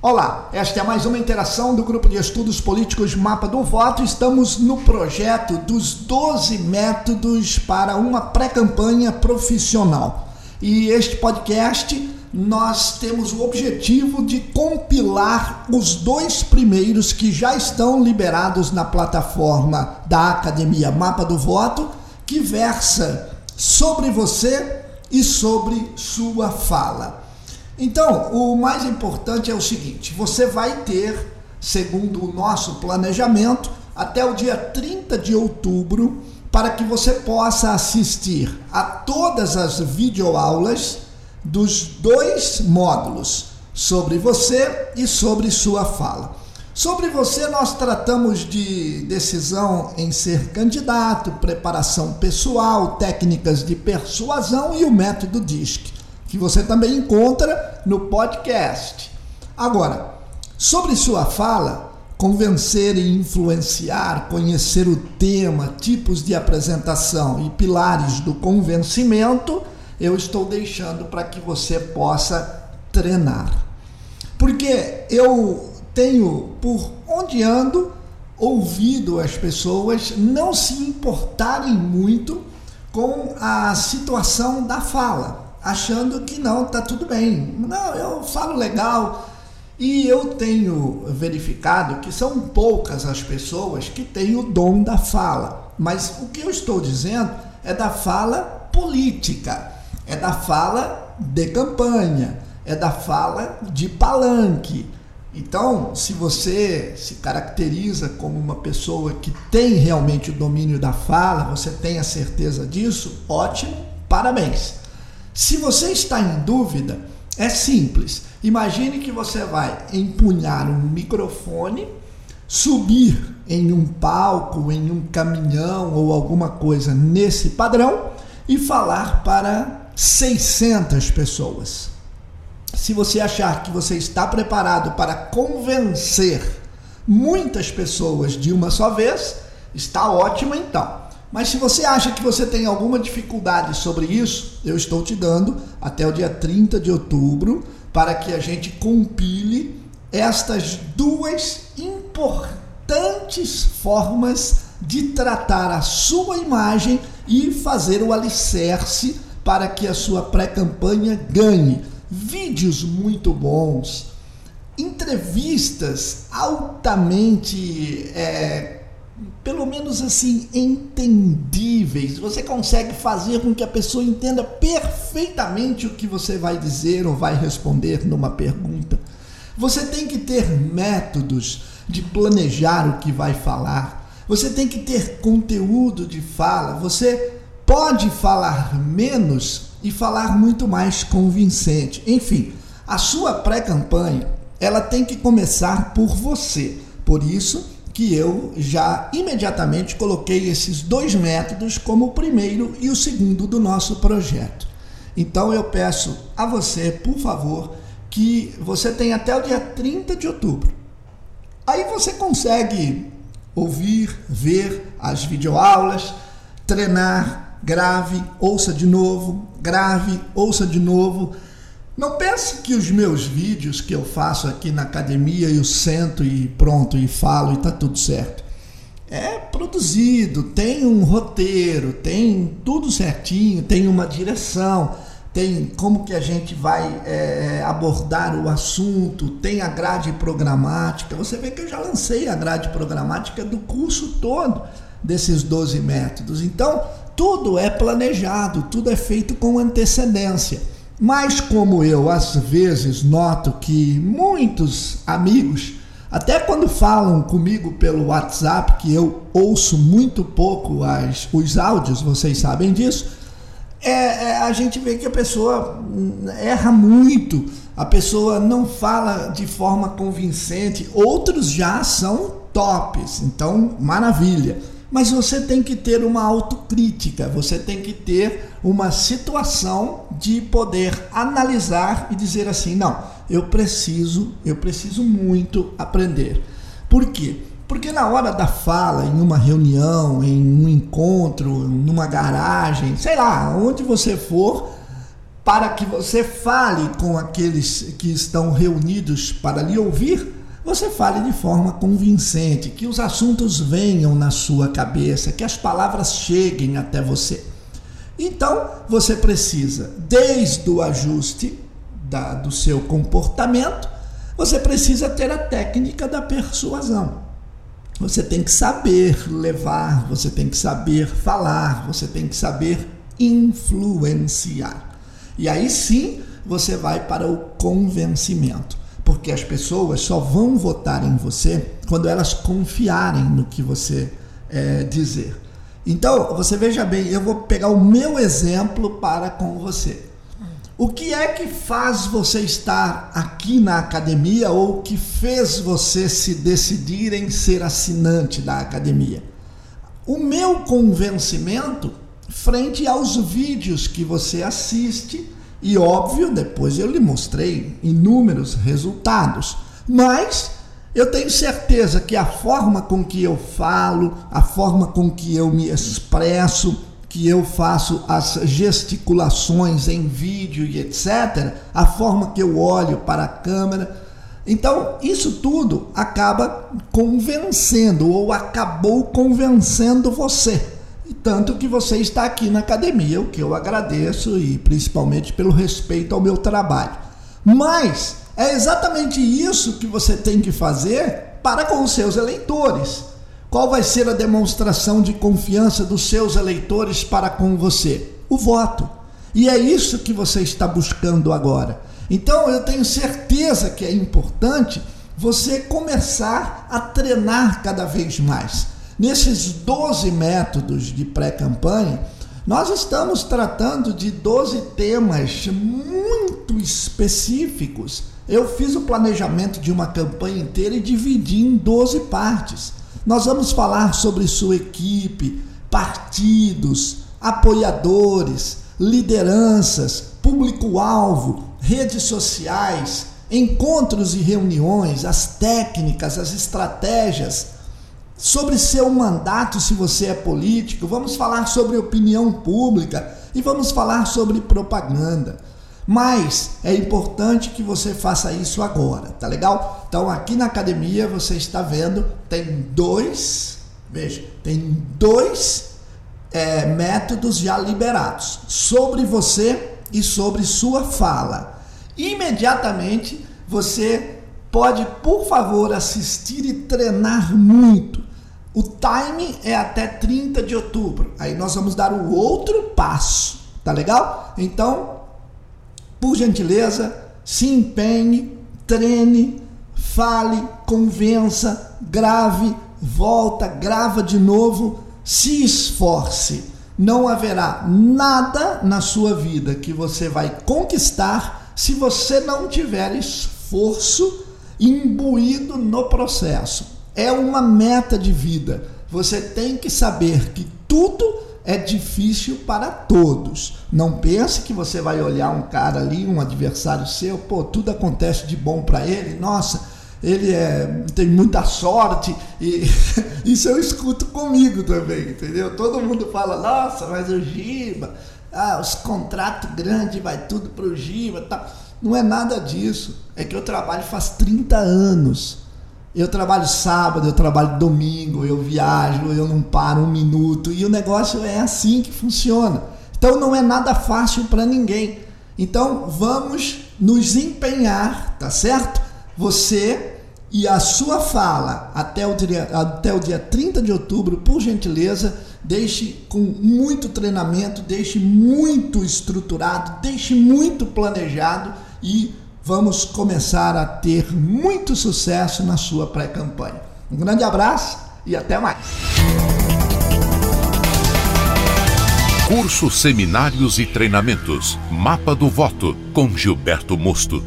Olá, esta é mais uma interação do grupo de estudos políticos Mapa do Voto. Estamos no projeto dos 12 métodos para uma pré-campanha profissional. E este podcast nós temos o objetivo de compilar os dois primeiros que já estão liberados na plataforma da Academia Mapa do Voto, que versa sobre você e sobre sua fala. Então, o mais importante é o seguinte: você vai ter, segundo o nosso planejamento, até o dia 30 de outubro, para que você possa assistir a todas as videoaulas dos dois módulos sobre você e sobre sua fala. Sobre você, nós tratamos de decisão em ser candidato, preparação pessoal, técnicas de persuasão e o método DISC que você também encontra no podcast. Agora, sobre sua fala, convencer e influenciar, conhecer o tema, tipos de apresentação e pilares do convencimento, eu estou deixando para que você possa treinar. Porque eu tenho, por onde ando, ouvido as pessoas não se importarem muito com a situação da fala achando que não, tá tudo bem. Não, eu falo legal. E eu tenho verificado que são poucas as pessoas que têm o dom da fala. Mas o que eu estou dizendo é da fala política, é da fala de campanha, é da fala de palanque. Então, se você se caracteriza como uma pessoa que tem realmente o domínio da fala, você tem a certeza disso, ótimo, parabéns. Se você está em dúvida, é simples. Imagine que você vai empunhar um microfone, subir em um palco, em um caminhão ou alguma coisa nesse padrão e falar para 600 pessoas. Se você achar que você está preparado para convencer muitas pessoas de uma só vez, está ótimo então. Mas se você acha que você tem alguma dificuldade sobre isso, eu estou te dando até o dia 30 de outubro para que a gente compile estas duas importantes formas de tratar a sua imagem e fazer o alicerce para que a sua pré-campanha ganhe. Vídeos muito bons, entrevistas altamente é, pelo menos assim, entendíveis. Você consegue fazer com que a pessoa entenda perfeitamente o que você vai dizer ou vai responder numa pergunta. Você tem que ter métodos de planejar o que vai falar. Você tem que ter conteúdo de fala. Você pode falar menos e falar muito mais convincente. Enfim, a sua pré-campanha, ela tem que começar por você. Por isso, que eu já imediatamente coloquei esses dois métodos como o primeiro e o segundo do nosso projeto. Então eu peço a você, por favor, que você tenha até o dia 30 de outubro. Aí você consegue ouvir, ver as videoaulas, treinar, grave, ouça de novo, grave, ouça de novo não pense que os meus vídeos que eu faço aqui na academia eu sento e pronto e falo e tá tudo certo. É produzido, tem um roteiro, tem tudo certinho, tem uma direção, tem como que a gente vai é, abordar o assunto, tem a grade programática. Você vê que eu já lancei a grade programática do curso todo desses 12 métodos. Então, tudo é planejado, tudo é feito com antecedência. Mas como eu às vezes noto que muitos amigos, até quando falam comigo pelo WhatsApp, que eu ouço muito pouco as, os áudios, vocês sabem disso, é, é, a gente vê que a pessoa erra muito, a pessoa não fala de forma convincente, outros já são tops, então maravilha mas você tem que ter uma autocrítica, você tem que ter uma situação de poder analisar e dizer assim: não, eu preciso, eu preciso muito aprender. Por quê? Porque na hora da fala, em uma reunião, em um encontro, numa garagem, sei lá, onde você for, para que você fale com aqueles que estão reunidos para lhe ouvir, você fale de forma convincente, que os assuntos venham na sua cabeça, que as palavras cheguem até você. Então, você precisa, desde o ajuste da, do seu comportamento, você precisa ter a técnica da persuasão. Você tem que saber levar, você tem que saber falar, você tem que saber influenciar. E aí sim você vai para o convencimento, porque as pessoas só vão votar em você quando elas confiarem no que você é, dizer. Então, você veja bem, eu vou pegar o meu exemplo para com você. O que é que faz você estar aqui na academia ou que fez você se decidir em ser assinante da academia? O meu convencimento frente aos vídeos que você assiste e óbvio, depois eu lhe mostrei inúmeros resultados, mas eu tenho certeza que a forma com que eu falo, a forma com que eu me expresso, que eu faço as gesticulações em vídeo e etc., a forma que eu olho para a câmera, então, isso tudo acaba convencendo ou acabou convencendo você tanto que você está aqui na academia, o que eu agradeço e principalmente pelo respeito ao meu trabalho. Mas é exatamente isso que você tem que fazer para com os seus eleitores. Qual vai ser a demonstração de confiança dos seus eleitores para com você? O voto. E é isso que você está buscando agora. Então eu tenho certeza que é importante você começar a treinar cada vez mais. Nesses 12 métodos de pré-campanha, nós estamos tratando de 12 temas muito específicos. Eu fiz o planejamento de uma campanha inteira e dividi em 12 partes. Nós vamos falar sobre sua equipe, partidos, apoiadores, lideranças, público-alvo, redes sociais, encontros e reuniões, as técnicas, as estratégias sobre seu mandato, se você é político, vamos falar sobre opinião pública e vamos falar sobre propaganda. Mas é importante que você faça isso agora, tá legal? Então aqui na academia você está vendo, tem dois, veja, tem dois é, métodos já liberados sobre você e sobre sua fala. Imediatamente você pode, por favor, assistir e treinar muito o time é até 30 de outubro. Aí nós vamos dar o outro passo, tá legal? Então, por gentileza, se empenhe, treine, fale, convença, grave, volta, grava de novo, se esforce. Não haverá nada na sua vida que você vai conquistar se você não tiver esforço imbuído no processo é uma meta de vida. Você tem que saber que tudo é difícil para todos. Não pense que você vai olhar um cara ali, um adversário seu, pô, tudo acontece de bom para ele. Nossa, ele é, tem muita sorte e isso eu escuto comigo também, entendeu? Todo mundo fala, nossa, mas o Giba, ah, os contratos grandes, vai tudo pro Giba, tá? Não é nada disso. É que eu trabalho faz 30 anos. Eu trabalho sábado, eu trabalho domingo, eu viajo, eu não paro um minuto e o negócio é assim que funciona. Então não é nada fácil para ninguém. Então vamos nos empenhar, tá certo? Você e a sua fala até o dia, até o dia 30 de outubro, por gentileza, deixe com muito treinamento, deixe muito estruturado, deixe muito planejado e vamos começar a ter muito sucesso na sua pré-campanha. Um grande abraço e até mais. Cursos, seminários e treinamentos. Mapa do Voto com Gilberto Mosto.